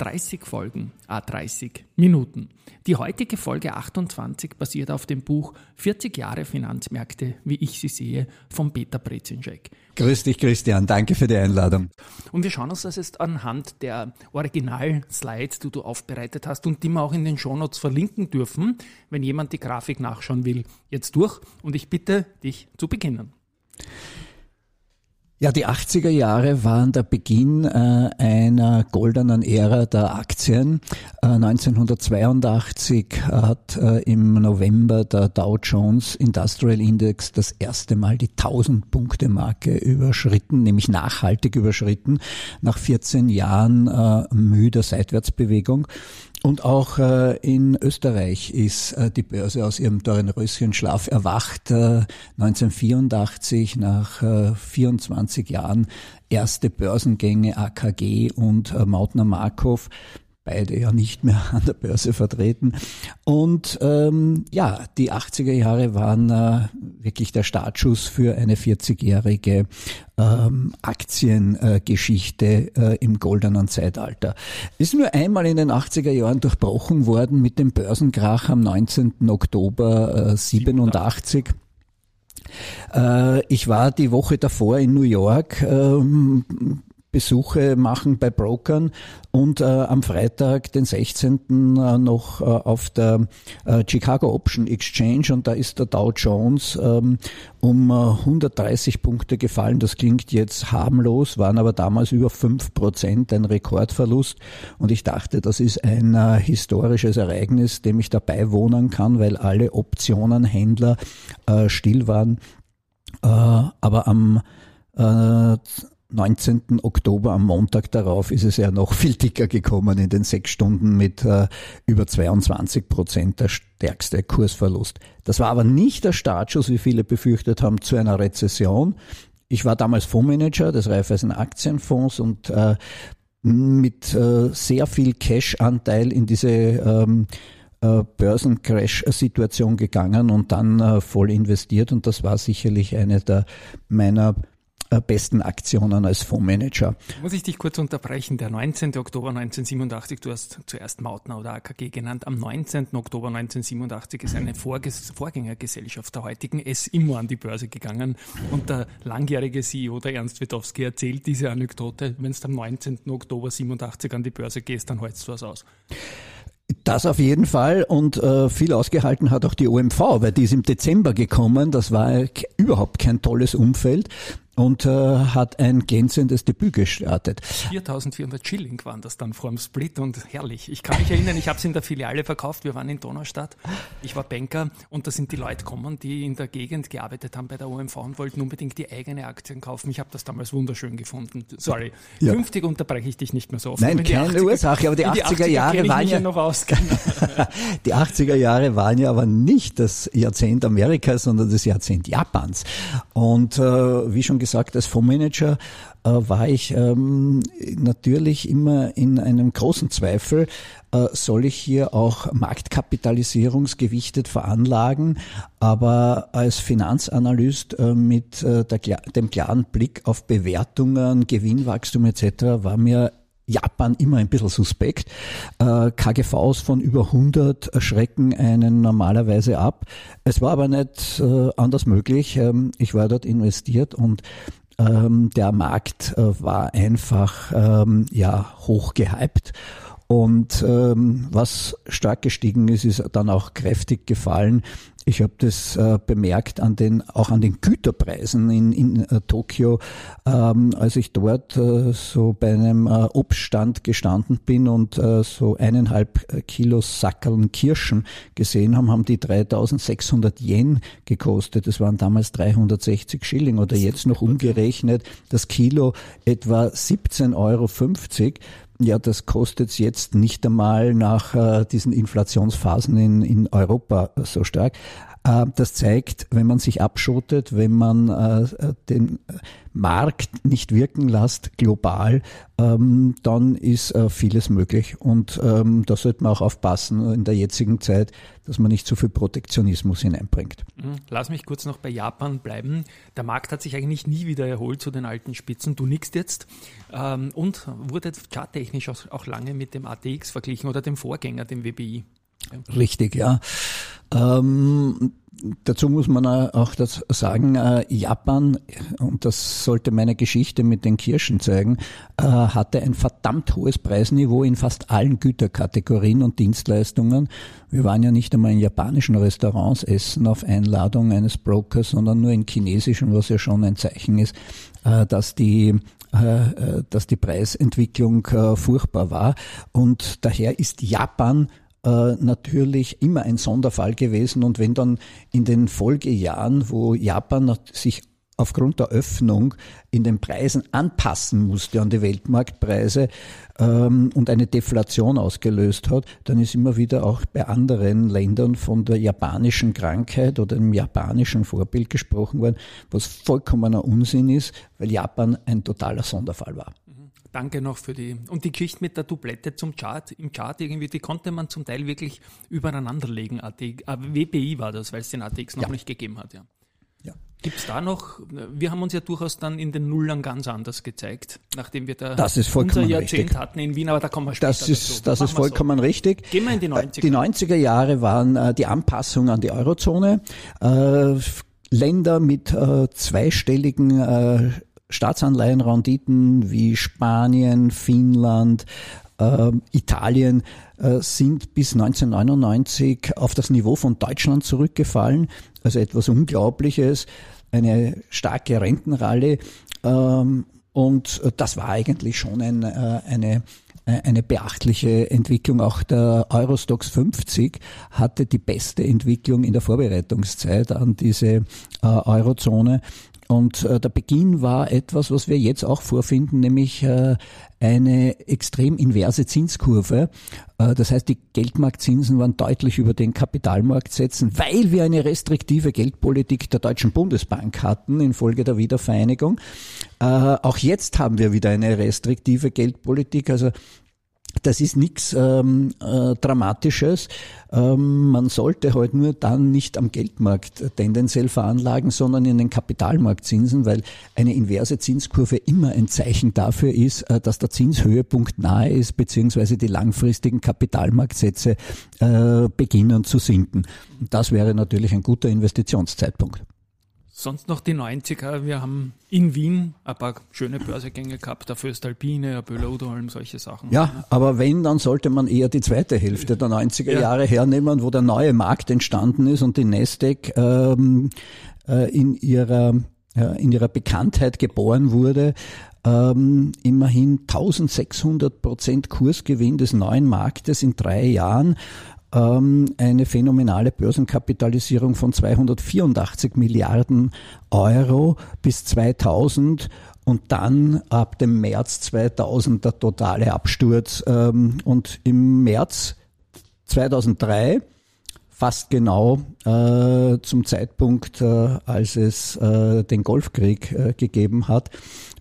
30 Folgen, a 30 Minuten. Die heutige Folge 28 basiert auf dem Buch 40 Jahre Finanzmärkte, wie ich sie sehe, von Peter Brezinschek. Grüß dich, Christian. Danke für die Einladung. Und wir schauen uns das jetzt anhand der Original-Slides, die du aufbereitet hast und die wir auch in den Shownotes verlinken dürfen, wenn jemand die Grafik nachschauen will, jetzt durch. Und ich bitte dich zu beginnen. Ja, die 80er Jahre waren der Beginn äh, einer goldenen Ära der Aktien. Äh, 1982 hat äh, im November der Dow Jones Industrial Index das erste Mal die 1000 Punkte Marke überschritten, nämlich nachhaltig überschritten, nach 14 Jahren äh, müder Seitwärtsbewegung. Und auch äh, in Österreich ist äh, die Börse aus ihrem Dornröschenschlaf erwacht. Äh, 1984 nach äh, 24 Jahren erste Börsengänge AKG und Mautner Markov beide ja nicht mehr an der Börse vertreten. Und ähm, ja, die 80er Jahre waren wirklich der Startschuss für eine 40-jährige ähm, Aktiengeschichte äh, im goldenen Zeitalter. Ist nur einmal in den 80er Jahren durchbrochen worden mit dem Börsenkrach am 19. Oktober äh, 87. Äh, ich war die Woche davor in New York, ähm, Besuche machen bei Brokern und äh, am Freitag, den 16. Äh, noch äh, auf der äh, Chicago Option Exchange und da ist der Dow Jones ähm, um 130 äh, Punkte gefallen. Das klingt jetzt harmlos, waren aber damals über fünf Prozent ein Rekordverlust und ich dachte, das ist ein äh, historisches Ereignis, dem ich dabei wohnen kann, weil alle Optionenhändler still waren. aber am 19. Oktober am Montag darauf ist es ja noch viel dicker gekommen in den sechs Stunden mit äh, über 22 Prozent der stärkste Kursverlust. Das war aber nicht der Startschuss, wie viele befürchtet haben, zu einer Rezession. Ich war damals Fondsmanager des Raiffeisen Aktienfonds und äh, mit äh, sehr viel Cash-Anteil in diese ähm, äh, Börsencrash-Situation gegangen und dann äh, voll investiert und das war sicherlich eine der meiner besten Aktionen als Fondsmanager. Muss ich dich kurz unterbrechen? Der 19. Oktober 1987, du hast zuerst Mautner oder AKG genannt, am 19. Oktober 1987 ist eine Vorges Vorgängergesellschaft der heutigen S immer an die Börse gegangen und der langjährige CEO, der Ernst Witowski, erzählt diese Anekdote, wenn du am 19. Oktober 87 an die Börse gehst, dann holst du was aus. Das auf jeden Fall und äh, viel ausgehalten hat auch die OMV, weil die ist im Dezember gekommen. Das war überhaupt kein tolles Umfeld und äh, hat ein glänzendes Debüt gestartet. 4400 Schilling waren das dann vor dem Split und herrlich. Ich kann mich erinnern, ich habe es in der Filiale verkauft. Wir waren in Donaustadt. Ich war Banker und da sind die Leute gekommen, die in der Gegend gearbeitet haben bei der OMV und wollten unbedingt die eigene Aktien kaufen. Ich habe das damals wunderschön gefunden. Sorry. Ja. Künftig unterbreche ich dich nicht mehr so oft. Nein, keine 80er, Ursache, aber die 80er, 80er Jahre waren ja noch aus. die 80er Jahre waren ja aber nicht das Jahrzehnt Amerikas, sondern das Jahrzehnt Japans. Und äh, wie schon gesagt, als Fondsmanager äh, war ich ähm, natürlich immer in einem großen Zweifel, äh, soll ich hier auch marktkapitalisierungsgewichtet veranlagen, aber als Finanzanalyst äh, mit äh, der, dem klaren Blick auf Bewertungen, Gewinnwachstum etc. war mir Japan immer ein bisschen suspekt. Äh, KGVs von über 100 schrecken einen normalerweise ab. Es war aber nicht äh, anders möglich. Ähm, ich war dort investiert und ähm, der Markt äh, war einfach ähm, ja hoch gehypt. Und ähm, was stark gestiegen ist, ist dann auch kräftig gefallen. Ich habe das äh, bemerkt an den, auch an den Güterpreisen in, in äh, Tokio, ähm, als ich dort äh, so bei einem äh, Obststand gestanden bin und äh, so eineinhalb äh, Kilo Sackeln Kirschen gesehen haben, haben die 3600 Yen gekostet. Das waren damals 360 Schilling oder jetzt noch umgerechnet das Kilo etwa 17,50 Euro ja, das kostet jetzt nicht einmal nach äh, diesen Inflationsphasen in, in Europa so stark. Äh, das zeigt, wenn man sich abschottet, wenn man äh, den Markt nicht wirken lässt, global, ähm, dann ist äh, vieles möglich. Und ähm, da sollte man auch aufpassen in der jetzigen Zeit, dass man nicht zu viel Protektionismus hineinbringt. Mhm. Lass mich kurz noch bei Japan bleiben. Der Markt hat sich eigentlich nie wieder erholt zu den alten Spitzen. Du nickst jetzt ähm, und wurde charttechnisch auch lange mit dem ATX verglichen oder dem Vorgänger, dem WBI. Richtig, ja. Ähm, dazu muss man auch das sagen, äh, Japan, und das sollte meine Geschichte mit den Kirschen zeigen, äh, hatte ein verdammt hohes Preisniveau in fast allen Güterkategorien und Dienstleistungen. Wir waren ja nicht einmal in japanischen Restaurants essen auf Einladung eines Brokers, sondern nur in chinesischen, was ja schon ein Zeichen ist, äh, dass die dass die Preisentwicklung furchtbar war. Und daher ist Japan äh, natürlich immer ein Sonderfall gewesen. Und wenn dann in den Folgejahren, wo Japan sich aufgrund der Öffnung in den Preisen anpassen musste an die Weltmarktpreise ähm, und eine Deflation ausgelöst hat, dann ist immer wieder auch bei anderen Ländern von der japanischen Krankheit oder dem japanischen Vorbild gesprochen worden, was vollkommener Unsinn ist, weil Japan ein totaler Sonderfall war. Danke noch für die. Und die Geschichte mit der Dublette zum Chart, im Chart irgendwie, die konnte man zum Teil wirklich übereinander legen. ATX, äh, WPI war das, weil es den ATX noch ja. nicht gegeben hat, ja. ja. Gibt es da noch, wir haben uns ja durchaus dann in den Nullern ganz anders gezeigt, nachdem wir da das ist unser Jahrzehnt richtig. hatten in Wien, aber da kommen wir später Das ist, dazu. das ist vollkommen so. richtig. Gehen wir in die 90er. Äh, die 90er Jahre waren äh, die Anpassung an die Eurozone. Länder mit zweistelligen Staatsanleihenrenditen wie Spanien, Finnland, äh, Italien äh, sind bis 1999 auf das Niveau von Deutschland zurückgefallen. Also etwas Unglaubliches, eine starke Rentenralle. Ähm, und das war eigentlich schon ein, äh, eine eine beachtliche Entwicklung. Auch der Eurostox 50 hatte die beste Entwicklung in der Vorbereitungszeit an diese äh, Eurozone. Und äh, der Beginn war etwas, was wir jetzt auch vorfinden, nämlich äh, eine extrem inverse Zinskurve. Äh, das heißt, die Geldmarktzinsen waren deutlich über den Kapitalmarktsätzen, weil wir eine restriktive Geldpolitik der Deutschen Bundesbank hatten infolge der Wiedervereinigung. Äh, auch jetzt haben wir wieder eine restriktive Geldpolitik. Also das ist nichts ähm, äh, Dramatisches. Ähm, man sollte halt nur dann nicht am Geldmarkt tendenziell veranlagen, sondern in den Kapitalmarktzinsen, weil eine inverse Zinskurve immer ein Zeichen dafür ist, äh, dass der Zinshöhepunkt nahe ist, beziehungsweise die langfristigen Kapitalmarktsätze äh, beginnen zu sinken. Das wäre natürlich ein guter Investitionszeitpunkt. Sonst noch die 90er. Wir haben in Wien ein paar schöne Börsegänge gehabt, der Föstalpine, Böloderholm, solche Sachen. Ja, aber wenn, dann sollte man eher die zweite Hälfte der 90er ja. Jahre hernehmen, wo der neue Markt entstanden ist und die Nasdaq ähm, äh, in ihrer äh, in ihrer Bekanntheit geboren wurde. Ähm, immerhin 1600 Prozent Kursgewinn des neuen Marktes in drei Jahren ähm, eine phänomenale Börsenkapitalisierung von 284 Milliarden Euro bis 2000 und dann ab dem März 2000 der totale Absturz. Ähm, und im März 2003 fast genau äh, zum Zeitpunkt, äh, als es äh, den Golfkrieg äh, gegeben hat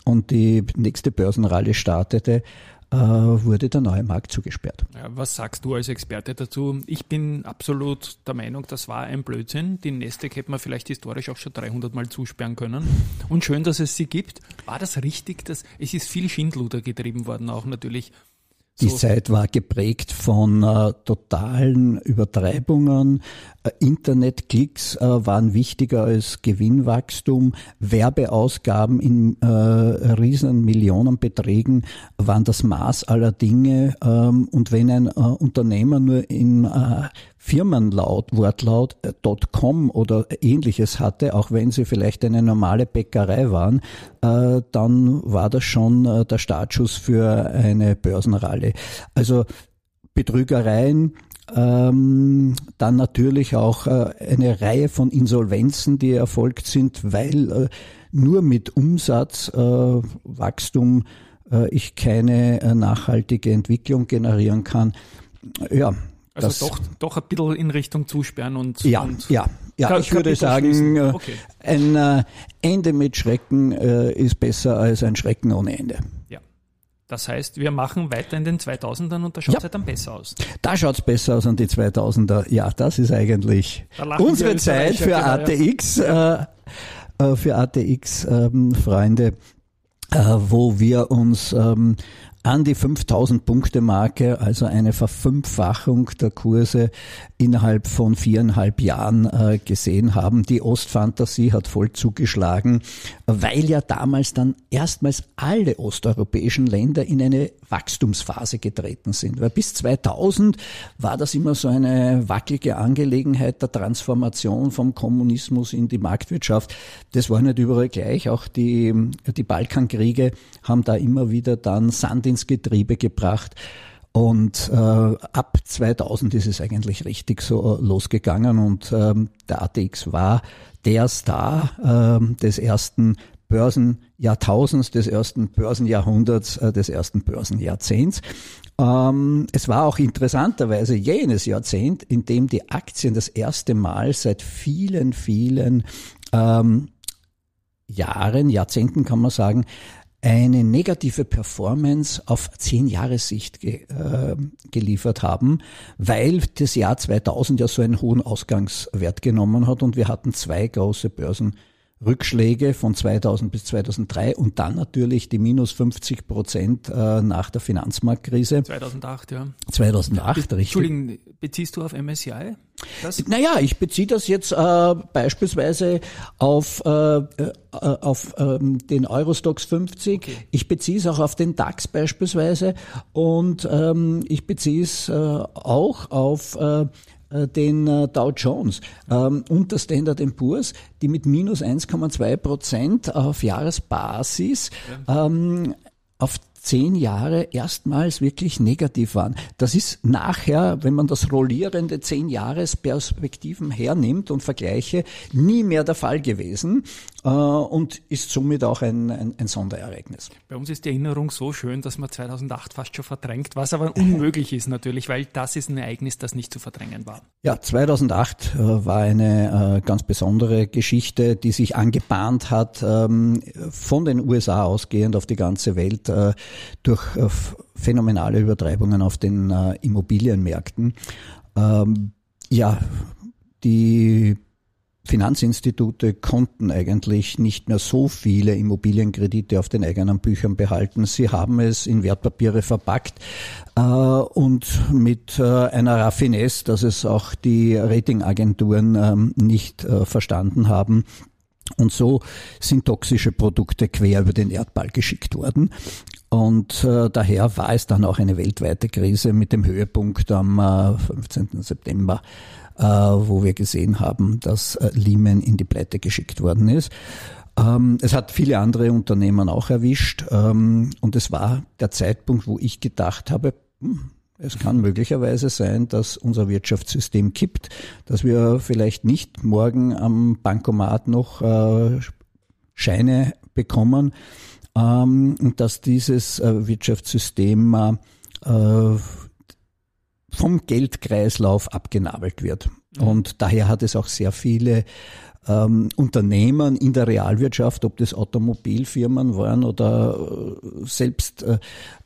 und die nächste Börsenrallye startete, wurde der neue Markt zugesperrt. Ja, was sagst du als Experte dazu? Ich bin absolut der Meinung, das war ein Blödsinn. Die Nestec hätte man vielleicht historisch auch schon 300 Mal zusperren können. Und schön, dass es sie gibt. War das richtig? Dass, es ist viel Schindluder getrieben worden, auch natürlich die so. Zeit war geprägt von äh, totalen Übertreibungen. Äh, Internetklicks äh, waren wichtiger als Gewinnwachstum. Werbeausgaben in äh, riesen Millionenbeträgen waren das Maß aller Dinge. Ähm, und wenn ein äh, Unternehmer nur in äh, Firmenlaut, Wortlaut äh, .com oder ähnliches hatte, auch wenn sie vielleicht eine normale Bäckerei waren, äh, dann war das schon äh, der Startschuss für eine Börsenralle. Also Betrügereien, ähm, dann natürlich auch äh, eine Reihe von Insolvenzen, die erfolgt sind, weil nur mit Umsatzwachstum ich keine nachhaltige Entwicklung generieren kann. Ja, also das, doch, doch ein bisschen in Richtung Zusperren und. Ja, und ja, ja. Ich würde sagen, äh, okay. ein Ende mit Schrecken ist besser als ein Schrecken ohne Ende. Ja. Das heißt, wir machen weiter in den 2000ern und da schaut es ja. halt dann besser aus. Da schaut es besser aus an die 2000er. Ja, das ist eigentlich unsere Zeit für genau, ATX, ja. äh, für ATX-Freunde. Ähm, äh, wo wir uns ähm, an die 5000 Punkte Marke, also eine Verfünffachung der Kurse innerhalb von viereinhalb Jahren äh, gesehen haben. Die Ostfantasie hat voll zugeschlagen, weil ja damals dann erstmals alle osteuropäischen Länder in eine Wachstumsphase getreten sind. Weil bis 2000 war das immer so eine wackelige Angelegenheit der Transformation vom Kommunismus in die Marktwirtschaft. Das war nicht überall gleich. Auch die, die Balkankriege haben da immer wieder dann Sand ins Getriebe gebracht. Und äh, ab 2000 ist es eigentlich richtig so losgegangen und ähm, der ATX war der Star äh, des ersten Börsenjahrtausends, des ersten Börsenjahrhunderts, äh, des ersten Börsenjahrzehnts. Ähm, es war auch interessanterweise jenes Jahrzehnt, in dem die Aktien das erste Mal seit vielen, vielen ähm, Jahren, Jahrzehnten kann man sagen, eine negative Performance auf zehn Jahressicht ge, äh, geliefert haben, weil das Jahr 2000 ja so einen hohen Ausgangswert genommen hat und wir hatten zwei große Börsen Rückschläge von 2000 bis 2003 und dann natürlich die minus 50 Prozent äh, nach der Finanzmarktkrise. 2008, ja. 2008, Be richtig. Entschuldigung, beziehst du auf MSCI? Das? Naja, ich beziehe das jetzt äh, beispielsweise auf, äh, äh, auf ähm, den Eurostox 50. Okay. Ich beziehe es auch auf den DAX beispielsweise und ähm, ich beziehe es äh, auch auf äh, den äh, Dow Jones. Ähm, und der Standard Poor's, die mit minus 1,2 Prozent auf Jahresbasis ähm, auf zehn Jahre erstmals wirklich negativ waren. Das ist nachher, wenn man das rollierende zehn Jahresperspektiven hernimmt und vergleiche, nie mehr der Fall gewesen äh, und ist somit auch ein, ein, ein, Sonderereignis. Bei uns ist die Erinnerung so schön, dass man 2008 fast schon verdrängt, was aber unmöglich ist natürlich, weil das ist ein Ereignis, das nicht zu verdrängen war. Ja, 2008 äh, war eine äh, ganz besondere Geschichte, die sich angebahnt hat, ähm, von den USA ausgehend auf die ganze Welt äh, durch äh, phänomenale Übertreibungen auf den äh, Immobilienmärkten. Ähm, ja, die Finanzinstitute konnten eigentlich nicht mehr so viele Immobilienkredite auf den eigenen Büchern behalten. Sie haben es in Wertpapiere verpackt äh, und mit äh, einer Raffinesse, dass es auch die Ratingagenturen ähm, nicht äh, verstanden haben, und so sind toxische Produkte quer über den Erdball geschickt worden. Und äh, daher war es dann auch eine weltweite Krise mit dem Höhepunkt am äh, 15. September, äh, wo wir gesehen haben, dass äh, Lehman in die Pleite geschickt worden ist. Ähm, es hat viele andere Unternehmen auch erwischt. Ähm, und es war der Zeitpunkt, wo ich gedacht habe, hm, es kann möglicherweise sein, dass unser Wirtschaftssystem kippt, dass wir vielleicht nicht morgen am Bankomat noch äh, Scheine bekommen, ähm, und dass dieses äh, Wirtschaftssystem äh, vom Geldkreislauf abgenabelt wird. Mhm. Und daher hat es auch sehr viele ähm, Unternehmen in der Realwirtschaft, ob das Automobilfirmen waren oder äh, selbst äh,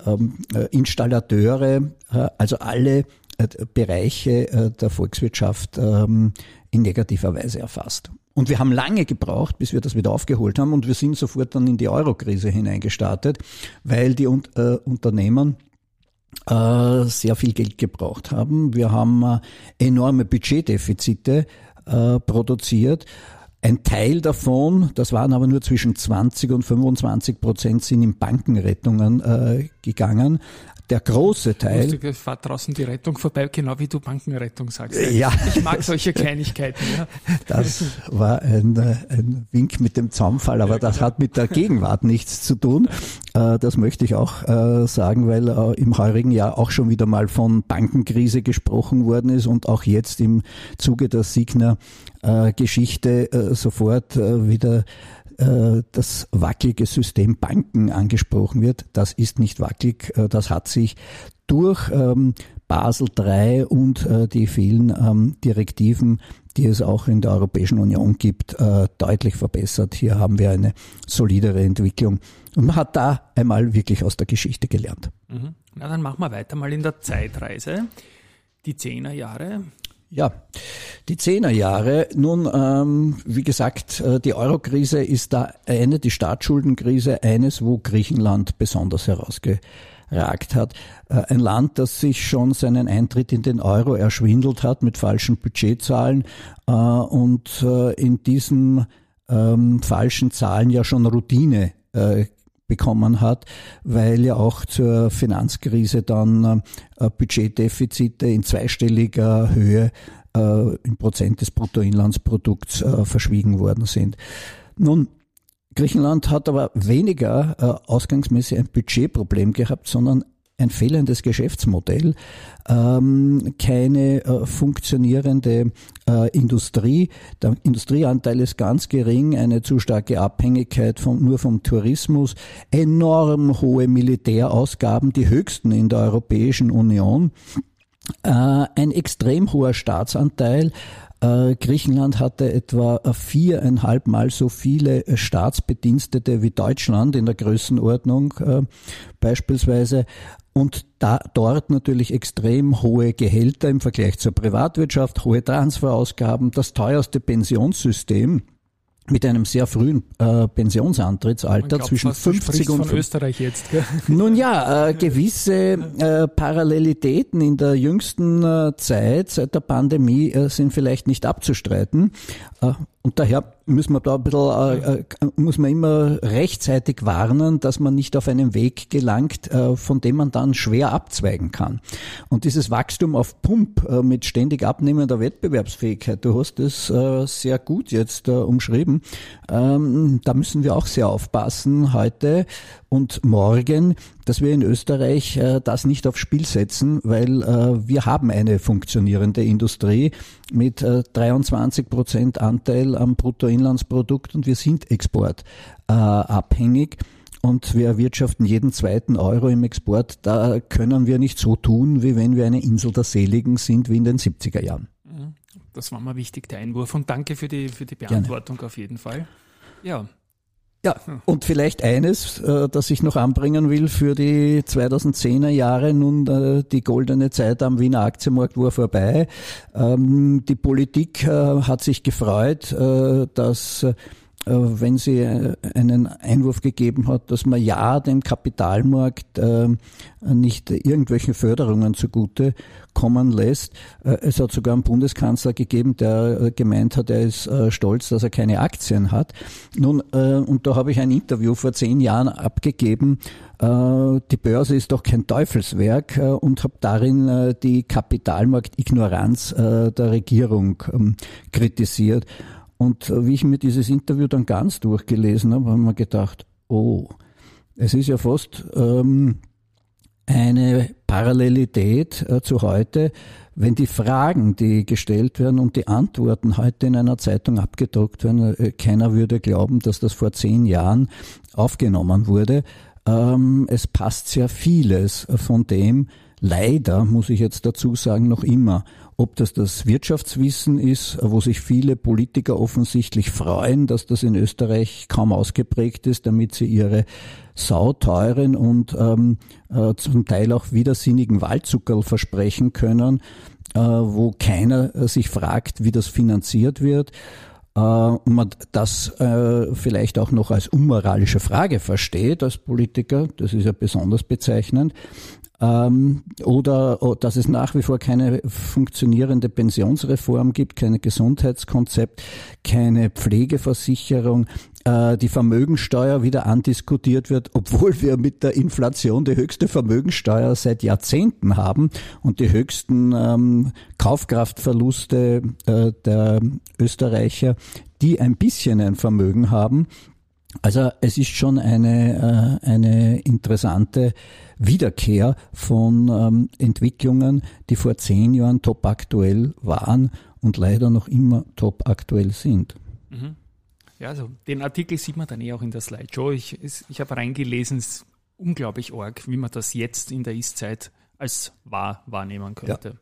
ähm, äh, Installateure, äh, also alle äh, Bereiche äh, der Volkswirtschaft ähm, in negativer Weise erfasst. Und wir haben lange gebraucht, bis wir das wieder aufgeholt haben und wir sind sofort dann in die Euro-Krise hineingestartet, weil die äh, Unternehmen äh, sehr viel Geld gebraucht haben. Wir haben äh, enorme Budgetdefizite äh, produziert. Ein Teil davon, das waren aber nur zwischen 20 und 25 Prozent, sind in Bankenrettungen äh, gegangen der große Teil. Lustig, fahrt draußen die Rettung vorbei, genau wie du Bankenrettung sagst. Ja. Ich mag solche Kleinigkeiten. Ja. Das war ein, ein Wink mit dem Zaunfall, aber das hat mit der Gegenwart nichts zu tun. Äh, das möchte ich auch äh, sagen, weil äh, im heurigen Jahr auch schon wieder mal von Bankenkrise gesprochen worden ist und auch jetzt im Zuge der Signer Geschichte sofort wieder äh, das wackelige System Banken angesprochen wird. Das ist nicht wackelig. Äh, das hat sich durch ähm, Basel III und äh, die vielen ähm, Direktiven, die es auch in der Europäischen Union gibt, äh, deutlich verbessert. Hier haben wir eine solidere Entwicklung. Und man hat da einmal wirklich aus der Geschichte gelernt. Mhm. Na, dann machen wir weiter mal in der Zeitreise. Die Zehnerjahre. Ja, die Zehnerjahre. Nun, ähm, wie gesagt, äh, die Eurokrise ist da eine, die Staatsschuldenkrise, eines, wo Griechenland besonders herausgeragt hat. Äh, ein Land, das sich schon seinen Eintritt in den Euro erschwindelt hat mit falschen Budgetzahlen äh, und äh, in diesen ähm, falschen Zahlen ja schon Routine äh, bekommen hat, weil ja auch zur Finanzkrise dann äh, Budgetdefizite in zweistelliger Höhe äh, im Prozent des Bruttoinlandsprodukts äh, verschwiegen worden sind. Nun, Griechenland hat aber weniger ausgangsmäßig ein Budgetproblem gehabt, sondern ein fehlendes Geschäftsmodell, ähm, keine äh, funktionierende äh, Industrie. Der Industrieanteil ist ganz gering, eine zu starke Abhängigkeit von, nur vom Tourismus, enorm hohe Militärausgaben, die höchsten in der Europäischen Union. Äh, ein extrem hoher Staatsanteil, Griechenland hatte etwa viereinhalb Mal so viele Staatsbedienstete wie Deutschland in der Größenordnung äh, beispielsweise. Und da dort natürlich extrem hohe Gehälter im Vergleich zur Privatwirtschaft, hohe Transferausgaben, das teuerste Pensionssystem mit einem sehr frühen äh, Pensionsantrittsalter glaub, zwischen 50 und von Österreich jetzt. Gell? Nun ja, äh, gewisse äh, Parallelitäten in der jüngsten äh, Zeit seit der Pandemie äh, sind vielleicht nicht abzustreiten. Äh, und daher müssen wir da ein bisschen, äh, äh, muss man immer rechtzeitig warnen, dass man nicht auf einen Weg gelangt, äh, von dem man dann schwer abzweigen kann. Und dieses Wachstum auf Pump äh, mit ständig abnehmender Wettbewerbsfähigkeit, du hast es äh, sehr gut jetzt äh, umschrieben, ähm, da müssen wir auch sehr aufpassen heute und morgen, dass wir in Österreich äh, das nicht aufs Spiel setzen, weil äh, wir haben eine funktionierende Industrie mit äh, 23 Prozent Anteil am Bruttoinlandsprodukt und wir sind exportabhängig. und wir erwirtschaften jeden zweiten Euro im Export. Da können wir nicht so tun, wie wenn wir eine Insel der Seligen sind, wie in den 70er Jahren. Mhm. Das war mal wichtig, der Einwurf. Und danke für die, für die Beantwortung Gerne. auf jeden Fall. Ja, ja, und vielleicht eines, äh, das ich noch anbringen will für die 2010er Jahre. Nun, äh, die goldene Zeit am Wiener Aktienmarkt war vorbei. Ähm, die Politik äh, hat sich gefreut, äh, dass wenn sie äh, einen Einwurf gegeben hat, dass man ja dem Kapitalmarkt nicht irgendwelchen Förderungen zugute kommen lässt. Äh, es hat sogar einen Bundeskanzler gegeben, der äh, gemeint hat, er ist äh, stolz, dass er keine Aktien hat. Nun, und da habe ich ein Interview vor zehn Jahren abgegeben. Die Börse ist doch kein Teufelswerk und habe darin die Kapitalmarktignoranz der Regierung ähm, kritisiert. Und wie ich mir dieses Interview dann ganz durchgelesen habe, haben wir gedacht, oh, es ist ja fast ähm, eine Parallelität äh, zu heute, wenn die Fragen, die gestellt werden und die Antworten heute in einer Zeitung abgedruckt werden, äh, keiner würde glauben, dass das vor zehn Jahren aufgenommen wurde. Ähm, es passt sehr vieles von dem, leider, muss ich jetzt dazu sagen, noch immer. Ob das das Wirtschaftswissen ist, wo sich viele Politiker offensichtlich freuen, dass das in Österreich kaum ausgeprägt ist, damit sie ihre sauteuren und ähm, äh, zum Teil auch widersinnigen Waldzuckerl versprechen können, äh, wo keiner äh, sich fragt, wie das finanziert wird äh, und man das äh, vielleicht auch noch als unmoralische Frage versteht als Politiker, das ist ja besonders bezeichnend, ähm, oder oh, dass es nach wie vor keine funktionierende Pensionsreform gibt, kein Gesundheitskonzept, keine Pflegeversicherung, äh, die Vermögensteuer wieder andiskutiert wird, obwohl wir mit der Inflation die höchste Vermögensteuer seit Jahrzehnten haben und die höchsten ähm, Kaufkraftverluste äh, der Österreicher, die ein bisschen ein Vermögen haben. Also es ist schon eine, äh, eine interessante Wiederkehr von ähm, Entwicklungen, die vor zehn Jahren topaktuell waren und leider noch immer topaktuell sind. Mhm. Ja, also den Artikel sieht man dann eh auch in der Slideshow. Ich, ich habe reingelesen, es ist unglaublich arg, wie man das jetzt in der Ist-Zeit als wahr wahrnehmen könnte. Ja.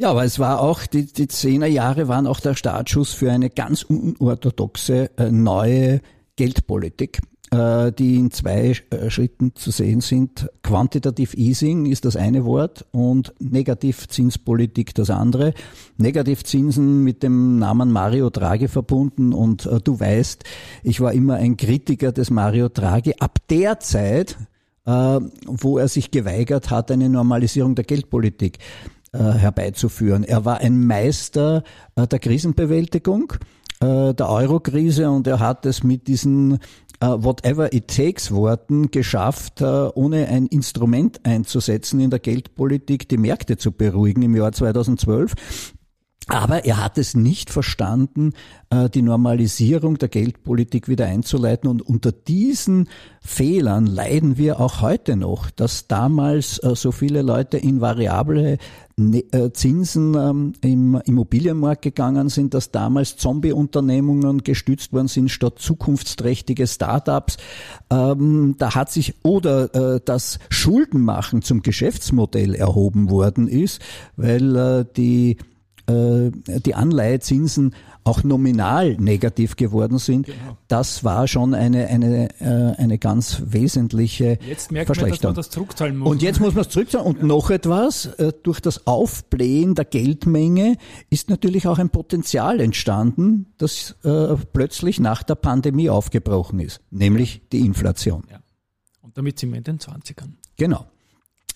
Ja, aber es war auch, die, die Zehnerjahre waren auch der Startschuss für eine ganz unorthodoxe äh, neue Geldpolitik, die in zwei äh, Schritten zu sehen sind. Quantitative Easing ist das eine Wort und Negativzinspolitik das andere. Negativzinsen mit dem Namen Mario Draghi verbunden und äh, du weißt, ich war immer ein Kritiker des Mario Draghi. Ab der Zeit, äh, wo er sich geweigert hat, eine Normalisierung der Geldpolitik äh, herbeizuführen. Er war ein Meister äh, der Krisenbewältigung, äh, der Eurokrise und er hat es mit diesen Whatever it takes Worten geschafft, ohne ein Instrument einzusetzen in der Geldpolitik, die Märkte zu beruhigen im Jahr 2012. Aber er hat es nicht verstanden, äh, die Normalisierung der Geldpolitik wieder einzuleiten. Und unter diesen Fehlern leiden wir auch heute noch, dass damals äh, so viele Leute in variable ne, äh, Zinsen ähm, im Immobilienmarkt gegangen sind, dass damals Zombie-Unternehmungen gestützt worden sind statt zukunftsträchtige Startups. Ähm, da hat sich oder das Schuldenmachen zum Geschäftsmodell erhoben worden ist, weil die die Anleihezinsen auch nominal negativ geworden sind, genau. das war schon eine, eine, äh, eine ganz wesentliche jetzt merkt Verschlechterung. Man, dass man das zurückzahlen muss. Und jetzt muss man es zurückzahlen. Und ja. noch etwas, äh, durch das Aufblähen der Geldmenge ist natürlich auch ein Potenzial entstanden, das äh, plötzlich nach der Pandemie aufgebrochen ist, nämlich die Inflation. Ja. Und damit sind wir in den 20ern. Genau.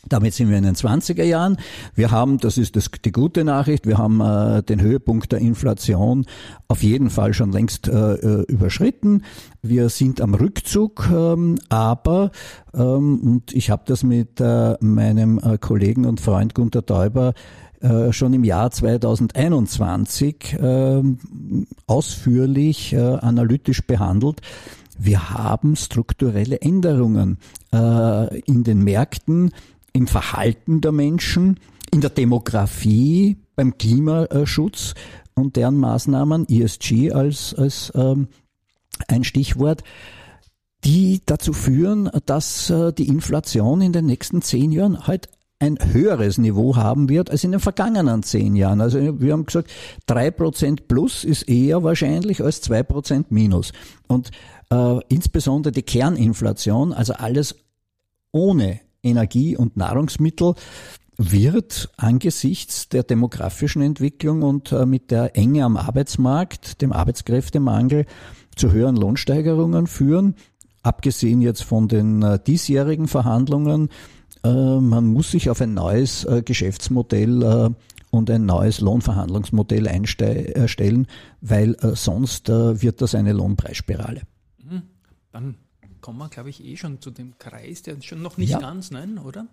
Damit sind wir in den 20er Jahren. Wir haben, das ist das, die gute Nachricht, wir haben äh, den Höhepunkt der Inflation auf jeden Fall schon längst äh, äh überschritten. Wir sind am Rückzug, ähm, aber, ähm, und ich habe das mit äh, meinem äh, Kollegen und Freund Gunter Täuber äh, schon im Jahr 2021 äh, ausführlich analytisch behandelt. Wir haben strukturelle Änderungen in den Märkten, im Verhalten der Menschen, in der Demografie, beim Klimaschutz und deren Maßnahmen, ESG als, als ähm, ein Stichwort, die dazu führen, dass äh, die Inflation in den nächsten zehn Jahren halt ein höheres Niveau haben wird als in den vergangenen zehn Jahren. Also wir haben gesagt, drei Prozent plus ist eher wahrscheinlich als zwei Prozent minus. Und äh, insbesondere die Kerninflation, also alles ohne Energie und Nahrungsmittel wird angesichts der demografischen Entwicklung und äh, mit der Enge am Arbeitsmarkt, dem Arbeitskräftemangel zu höheren Lohnsteigerungen führen. Abgesehen jetzt von den äh, diesjährigen Verhandlungen, äh, man muss sich auf ein neues Geschäftsmodell und ein neues Lohnverhandlungsmodell einstellen, weil sonst wird das eine Lohnpreisspirale. Mhm. Dann kommen wir, glaube ich, eh schon zu dem Kreis, der ist schon noch nicht ja. ganz, nein, oder?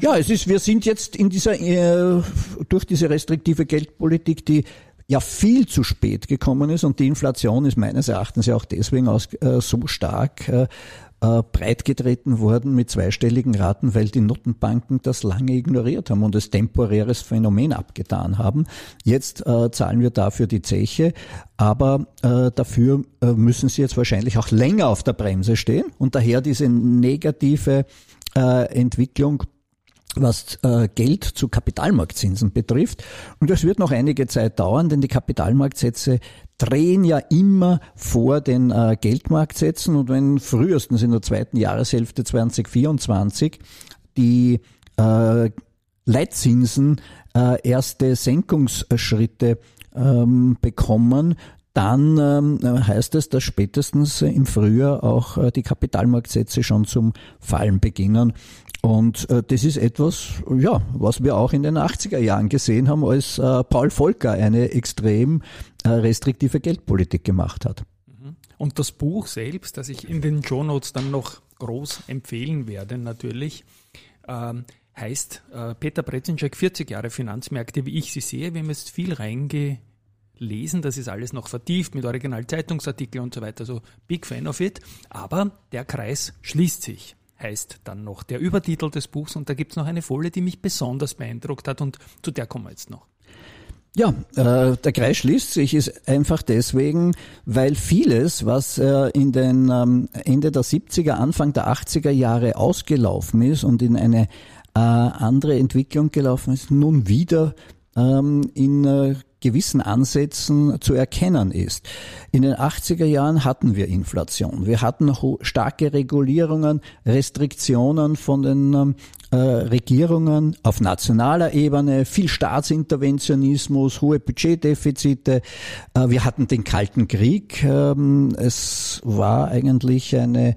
Ja, es ist, wir sind jetzt in dieser, äh, durch diese restriktive Geldpolitik, die ja viel zu spät gekommen ist und die Inflation ist meines Erachtens ja auch deswegen aus, äh, so stark, äh, äh, breitgetreten worden mit zweistelligen Raten, weil die Notenbanken das lange ignoriert haben und es temporäres Phänomen abgetan haben. Jetzt äh, zahlen wir dafür die Zeche, aber äh, dafür äh, müssen sie jetzt wahrscheinlich auch länger auf der Bremse stehen und daher diese negative äh, Entwicklung was äh, Geld zu Kapitalmarktzinsen betrifft. Und das wird noch einige Zeit dauern, denn die Kapitalmarktsätze drehen ja immer vor den äh, Geldmarktsätzen. Und wenn frühestens in der zweiten Jahreshälfte 2024 die äh, Leitzinsen erste Senkungsschritte ähm, bekommen, dann ähm, heißt es, dass spätestens im Frühjahr auch äh, die Kapitalmarktsätze schon zum Fallen beginnen. Und äh, das ist etwas, ja, was wir auch in den 80er Jahren gesehen haben, als äh, Paul Volcker eine extrem restriktive Geldpolitik gemacht hat. Mhm. Und das Buch selbst, das ich in den Show Notes dann noch groß empfehlen werde, natürlich, ähm, heißt Peter Brezinschek 40 Jahre Finanzmärkte, wie ich sie sehe. Wir haben jetzt viel reingelesen, das ist alles noch vertieft mit Originalzeitungsartikeln und so weiter, so big fan of it. Aber der Kreis schließt sich heißt dann noch der Übertitel des Buchs und da gibt es noch eine Folie, die mich besonders beeindruckt hat und zu der kommen wir jetzt noch. Ja, äh, der Kreis schließt sich ist einfach deswegen, weil vieles, was äh, in den ähm, Ende der 70er, Anfang der 80er Jahre ausgelaufen ist und in eine äh, andere Entwicklung gelaufen ist, nun wieder ähm, in äh, gewissen Ansätzen zu erkennen ist. In den 80er Jahren hatten wir Inflation. Wir hatten starke Regulierungen, Restriktionen von den ähm, äh, Regierungen auf nationaler Ebene, viel Staatsinterventionismus, hohe Budgetdefizite. Äh, wir hatten den Kalten Krieg. Ähm, es war eigentlich eine,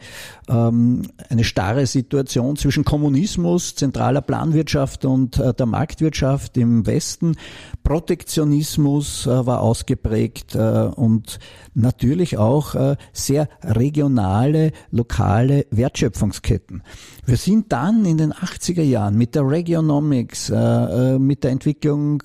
ähm, eine starre Situation zwischen Kommunismus, zentraler Planwirtschaft und äh, der Marktwirtschaft im Westen. Protektionismus äh, war ausgeprägt äh, und natürlich auch äh, sehr regionale, lokale Wertschöpfungsketten. Wir sind dann in den 80er Jahren mit der Regionomics, mit der Entwicklung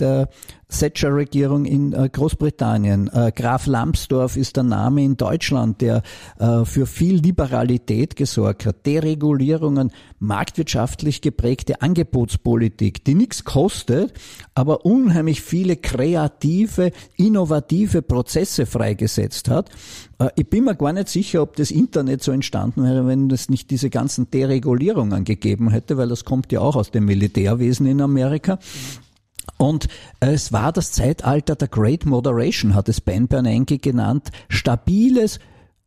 der Thatcher-Regierung in äh, Großbritannien. Äh, Graf Lambsdorff ist der Name in Deutschland, der äh, für viel Liberalität gesorgt hat. Deregulierungen, marktwirtschaftlich geprägte Angebotspolitik, die nichts kostet, aber unheimlich viele kreative, innovative Prozesse freigesetzt hat. Ich bin mir gar nicht sicher, ob das Internet so entstanden wäre, wenn es nicht diese ganzen Deregulierungen gegeben hätte, weil das kommt ja auch aus dem Militärwesen in Amerika. Und es war das Zeitalter der Great Moderation, hat es Ben Bernanke genannt. Stabiles,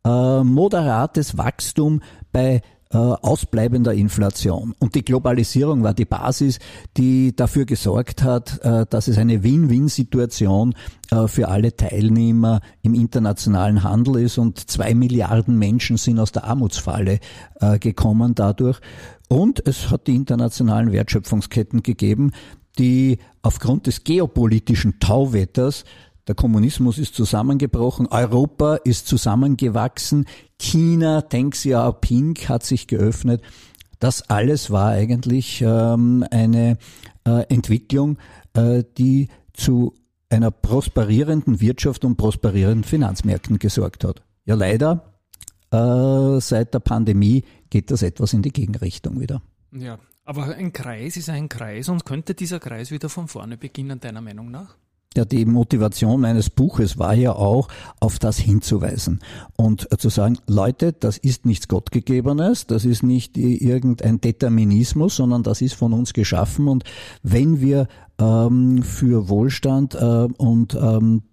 äh, moderates Wachstum bei äh, ausbleibender Inflation. Und die Globalisierung war die Basis, die dafür gesorgt hat, äh, dass es eine Win-Win-Situation äh, für alle Teilnehmer im internationalen Handel ist. Und zwei Milliarden Menschen sind aus der Armutsfalle äh, gekommen dadurch. Und es hat die internationalen Wertschöpfungsketten gegeben, die aufgrund des geopolitischen Tauwetters der Kommunismus ist zusammengebrochen, Europa ist zusammengewachsen, China, Deng Xiaoping hat sich geöffnet. Das alles war eigentlich ähm, eine äh, Entwicklung, äh, die zu einer prosperierenden Wirtschaft und prosperierenden Finanzmärkten gesorgt hat. Ja, leider, äh, seit der Pandemie geht das etwas in die Gegenrichtung wieder. Ja, aber ein Kreis ist ein Kreis und könnte dieser Kreis wieder von vorne beginnen, deiner Meinung nach? Ja, die Motivation meines Buches war ja auch, auf das hinzuweisen und zu sagen, Leute, das ist nichts Gottgegebenes, das ist nicht irgendein Determinismus, sondern das ist von uns geschaffen und wenn wir ähm, für Wohlstand äh, und ähm,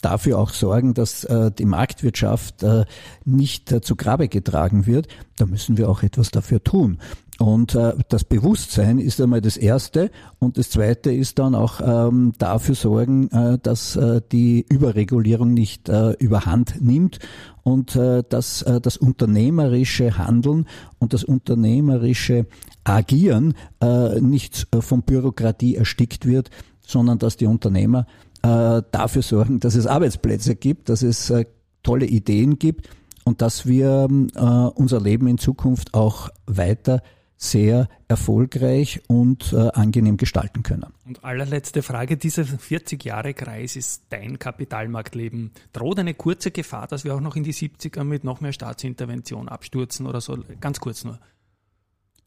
dafür auch sorgen, dass äh, die Marktwirtschaft äh, nicht äh, zu Grabe getragen wird, da müssen wir auch etwas dafür tun. Und äh, das Bewusstsein ist einmal das Erste. Und das Zweite ist dann auch ähm, dafür sorgen, äh, dass äh, die Überregulierung nicht äh, überhand nimmt. Und äh, dass äh, das unternehmerische Handeln und das unternehmerische Agieren äh, nicht äh, von Bürokratie erstickt wird, sondern dass die Unternehmer äh, dafür sorgen, dass es Arbeitsplätze gibt, dass es äh, tolle Ideen gibt und dass wir äh, unser Leben in Zukunft auch weiter sehr erfolgreich und äh, angenehm gestalten können. Und allerletzte Frage, dieser 40 Jahre Kreis ist dein Kapitalmarktleben. Droht eine kurze Gefahr, dass wir auch noch in die 70er mit noch mehr Staatsintervention abstürzen oder so? Ganz kurz nur.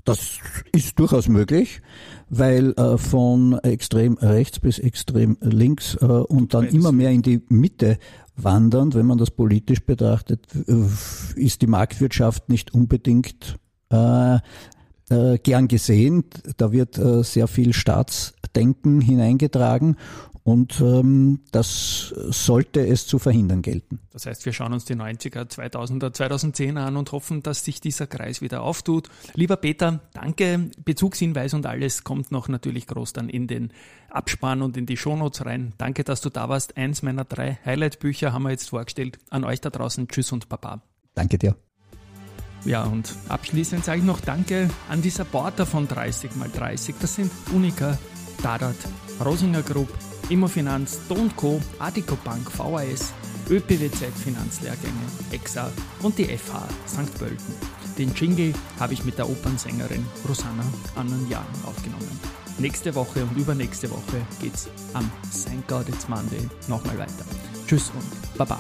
Das ist durchaus möglich, weil äh, von extrem rechts bis extrem links äh, und dann immer mehr in die Mitte wandernd, wenn man das politisch betrachtet, ist die Marktwirtschaft nicht unbedingt äh, äh, gern gesehen. Da wird äh, sehr viel Staatsdenken hineingetragen und ähm, das sollte es zu verhindern gelten. Das heißt, wir schauen uns die 90er, 2000er, 2010er an und hoffen, dass sich dieser Kreis wieder auftut. Lieber Peter, danke. Bezugshinweis und alles kommt noch natürlich groß dann in den Abspann und in die Shownotes rein. Danke, dass du da warst. Eins meiner drei Highlight-Bücher haben wir jetzt vorgestellt. An euch da draußen. Tschüss und Baba. Danke dir. Ja, und abschließend sage ich noch Danke an die Supporter von 30x30. Das sind Unica, Dadat, Rosinger Group, Immofinanz, Don Co., Adico Bank, VAS, ÖPWZ Finanzlehrgänge, EXA und die FH St. Pölten. Den Jingle habe ich mit der Opernsängerin Rosanna Annenjan aufgenommen. Nächste Woche und übernächste Woche geht's am St. God It's Monday nochmal weiter. Tschüss und Baba.